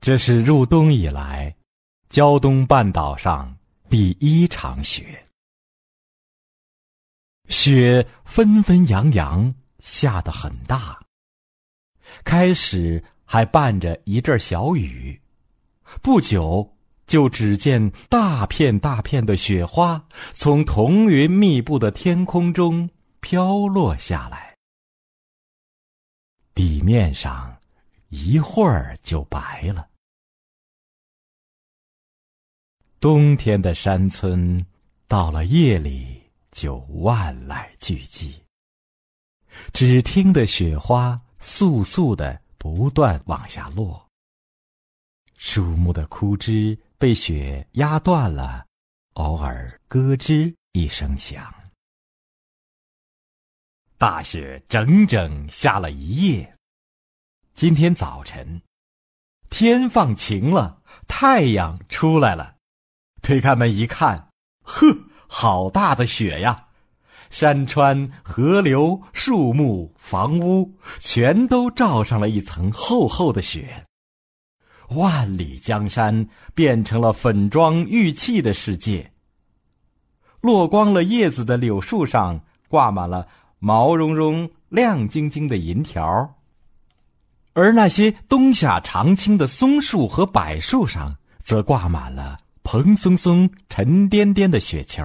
这是入冬以来，胶东半岛上第一场雪。雪纷纷扬扬，下得很大。开始还伴着一阵小雨，不久就只见大片大片的雪花从彤云密布的天空中飘落下来。地面上一会儿就白了。冬天的山村，到了夜里就万籁俱寂。只听得雪花簌簌的不断往下落。树木的枯枝被雪压断了，偶尔咯吱一声响。大雪整整下了一夜。今天早晨，天放晴了，太阳出来了。推开门一看，呵，好大的雪呀！山川、河流、树木、房屋，全都罩上了一层厚厚的雪。万里江山变成了粉妆玉砌的世界。落光了叶子的柳树上挂满了。毛茸茸、亮晶晶的银条，而那些冬夏常青的松树和柏树上，则挂满了蓬松松、沉甸甸的雪球。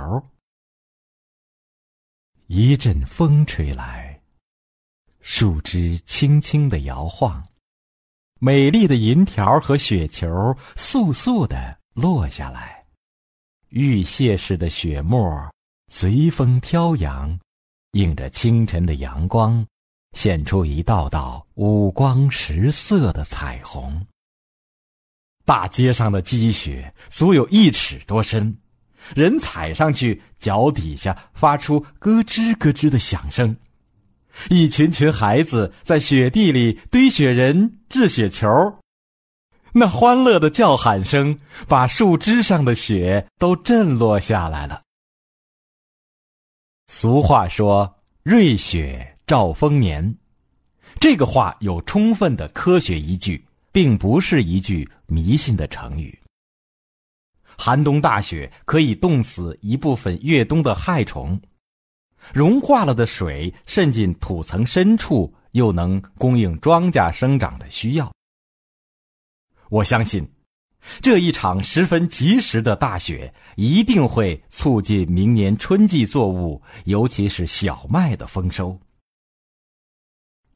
一阵风吹来，树枝轻轻的摇晃，美丽的银条和雪球簌簌的落下来，玉屑似的雪沫随风飘扬。映着清晨的阳光，现出一道道五光十色的彩虹。大街上的积雪足有一尺多深，人踩上去，脚底下发出咯吱咯吱的响声。一群群孩子在雪地里堆雪人、掷雪球，那欢乐的叫喊声把树枝上的雪都震落下来了。俗话说：“瑞雪兆丰年。”这个话有充分的科学依据，并不是一句迷信的成语。寒冬大雪可以冻死一部分越冬的害虫，融化了的水渗进土层深处，又能供应庄稼生长的需要。我相信。这一场十分及时的大雪，一定会促进明年春季作物，尤其是小麦的丰收。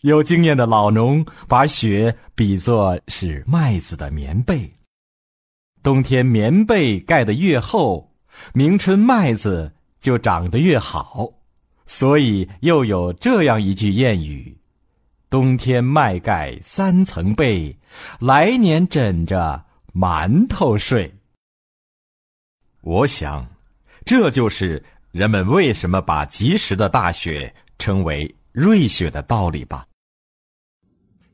有经验的老农把雪比作是麦子的棉被，冬天棉被盖得越厚，明春麦子就长得越好。所以又有这样一句谚语：“冬天麦盖三层被，来年枕着。”馒头睡。我想，这就是人们为什么把及时的大雪称为瑞雪的道理吧。